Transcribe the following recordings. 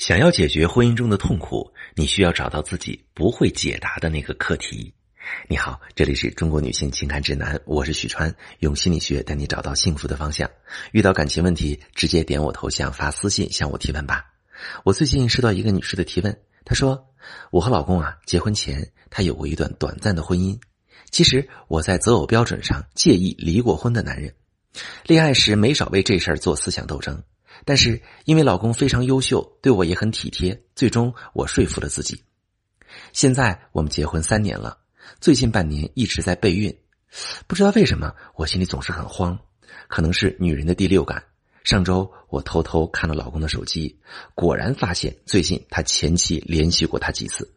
想要解决婚姻中的痛苦，你需要找到自己不会解答的那个课题。你好，这里是中国女性情感指南，我是许川，用心理学带你找到幸福的方向。遇到感情问题，直接点我头像发私信向我提问吧。我最近收到一个女士的提问，她说：“我和老公啊，结婚前他有过一段短暂的婚姻。其实我在择偶标准上介意离过婚的男人，恋爱时没少为这事儿做思想斗争。”但是因为老公非常优秀，对我也很体贴，最终我说服了自己。现在我们结婚三年了，最近半年一直在备孕，不知道为什么我心里总是很慌，可能是女人的第六感。上周我偷偷看了老公的手机，果然发现最近他前妻联系过他几次。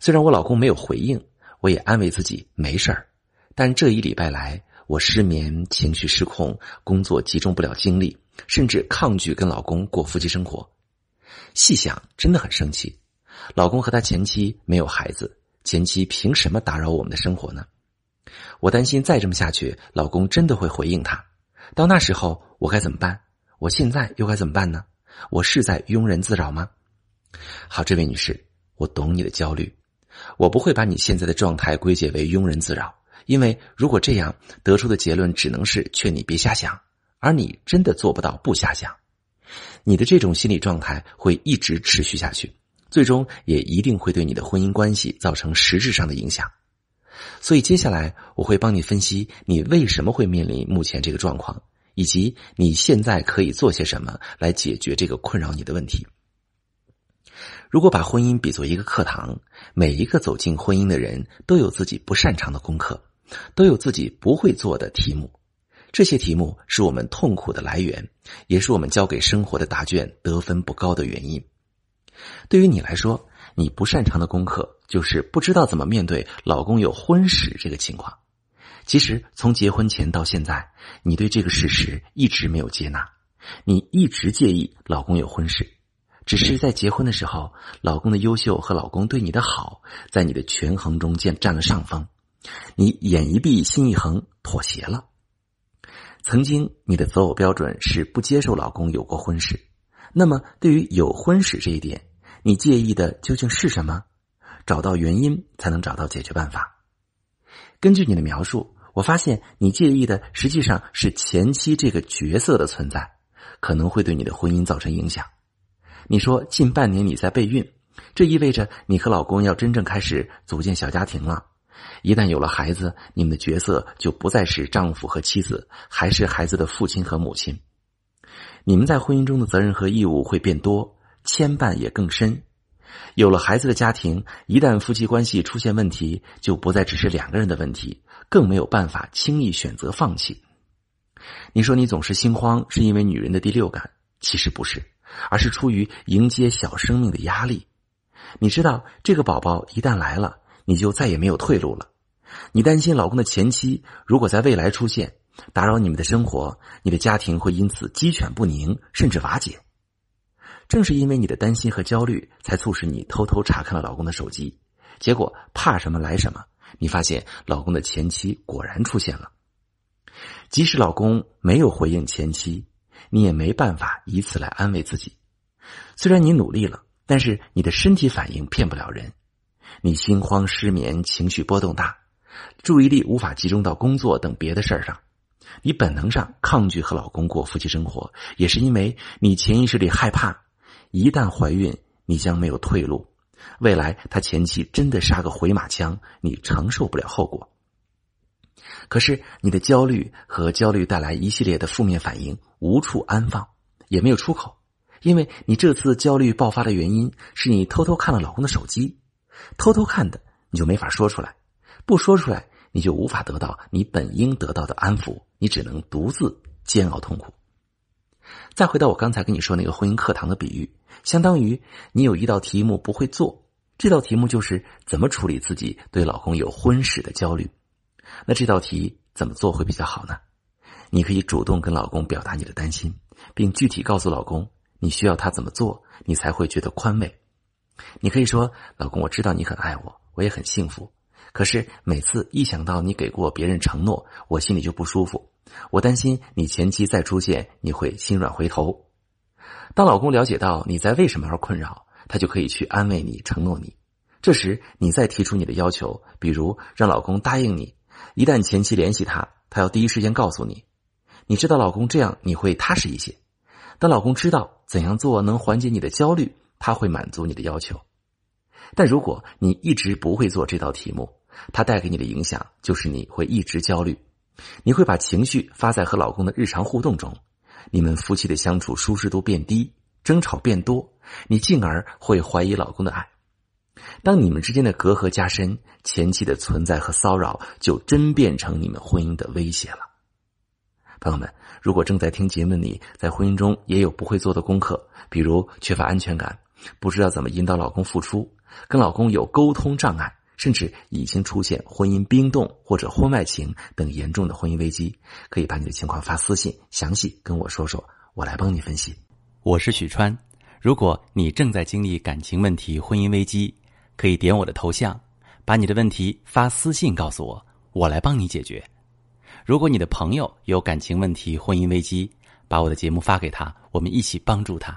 虽然我老公没有回应，我也安慰自己没事儿，但这一礼拜来。我失眠、情绪失控、工作集中不了精力，甚至抗拒跟老公过夫妻生活。细想，真的很生气。老公和他前妻没有孩子，前妻凭什么打扰我们的生活呢？我担心再这么下去，老公真的会回应他。到那时候，我该怎么办？我现在又该怎么办呢？我是在庸人自扰吗？好，这位女士，我懂你的焦虑。我不会把你现在的状态归结为庸人自扰。因为如果这样得出的结论只能是劝你别瞎想，而你真的做不到不瞎想，你的这种心理状态会一直持续下去，最终也一定会对你的婚姻关系造成实质上的影响。所以接下来我会帮你分析你为什么会面临目前这个状况，以及你现在可以做些什么来解决这个困扰你的问题。如果把婚姻比作一个课堂，每一个走进婚姻的人都有自己不擅长的功课。都有自己不会做的题目，这些题目是我们痛苦的来源，也是我们交给生活的答卷得分不高的原因。对于你来说，你不擅长的功课就是不知道怎么面对老公有婚史这个情况。其实从结婚前到现在，你对这个事实一直没有接纳，你一直介意老公有婚史，只是在结婚的时候，老公的优秀和老公对你的好，在你的权衡中占占了上风。你眼一闭心一横，妥协了。曾经你的择偶标准是不接受老公有过婚史，那么对于有婚史这一点，你介意的究竟是什么？找到原因才能找到解决办法。根据你的描述，我发现你介意的实际上是前妻这个角色的存在，可能会对你的婚姻造成影响。你说近半年你在备孕，这意味着你和老公要真正开始组建小家庭了。一旦有了孩子，你们的角色就不再是丈夫和妻子，还是孩子的父亲和母亲。你们在婚姻中的责任和义务会变多，牵绊也更深。有了孩子的家庭，一旦夫妻关系出现问题，就不再只是两个人的问题，更没有办法轻易选择放弃。你说你总是心慌，是因为女人的第六感，其实不是，而是出于迎接小生命的压力。你知道，这个宝宝一旦来了。你就再也没有退路了。你担心老公的前妻如果在未来出现，打扰你们的生活，你的家庭会因此鸡犬不宁，甚至瓦解。正是因为你的担心和焦虑，才促使你偷偷查看了老公的手机。结果怕什么来什么，你发现老公的前妻果然出现了。即使老公没有回应前妻，你也没办法以此来安慰自己。虽然你努力了，但是你的身体反应骗不了人。你心慌、失眠、情绪波动大，注意力无法集中到工作等别的事儿上。你本能上抗拒和老公过夫妻生活，也是因为你潜意识里害怕，一旦怀孕，你将没有退路。未来他前妻真的杀个回马枪，你承受不了后果。可是你的焦虑和焦虑带来一系列的负面反应，无处安放，也没有出口，因为你这次焦虑爆发的原因是你偷偷看了老公的手机。偷偷看的，你就没法说出来；不说出来，你就无法得到你本应得到的安抚，你只能独自煎熬痛苦。再回到我刚才跟你说那个婚姻课堂的比喻，相当于你有一道题目不会做，这道题目就是怎么处理自己对老公有婚史的焦虑。那这道题怎么做会比较好呢？你可以主动跟老公表达你的担心，并具体告诉老公你需要他怎么做，你才会觉得宽慰。你可以说：“老公，我知道你很爱我，我也很幸福。可是每次一想到你给过别人承诺，我心里就不舒服。我担心你前妻再出现，你会心软回头。当老公了解到你在为什么而困扰，他就可以去安慰你、承诺你。这时，你再提出你的要求，比如让老公答应你，一旦前妻联系他，他要第一时间告诉你。你知道老公这样你会踏实一些。当老公知道怎样做能缓解你的焦虑，他会满足你的要求。但如果你一直不会做这道题目，它带给你的影响就是你会一直焦虑，你会把情绪发在和老公的日常互动中，你们夫妻的相处舒适度变低，争吵变多，你进而会怀疑老公的爱。当你们之间的隔阂加深，前妻的存在和骚扰就真变成你们婚姻的威胁了。朋友们，如果正在听节目的你在婚姻中也有不会做的功课，比如缺乏安全感，不知道怎么引导老公付出，跟老公有沟通障碍。甚至已经出现婚姻冰冻或者婚外情等严重的婚姻危机，可以把你的情况发私信，详细跟我说说，我来帮你分析。我是许川，如果你正在经历感情问题、婚姻危机，可以点我的头像，把你的问题发私信告诉我，我来帮你解决。如果你的朋友有感情问题、婚姻危机，把我的节目发给他，我们一起帮助他。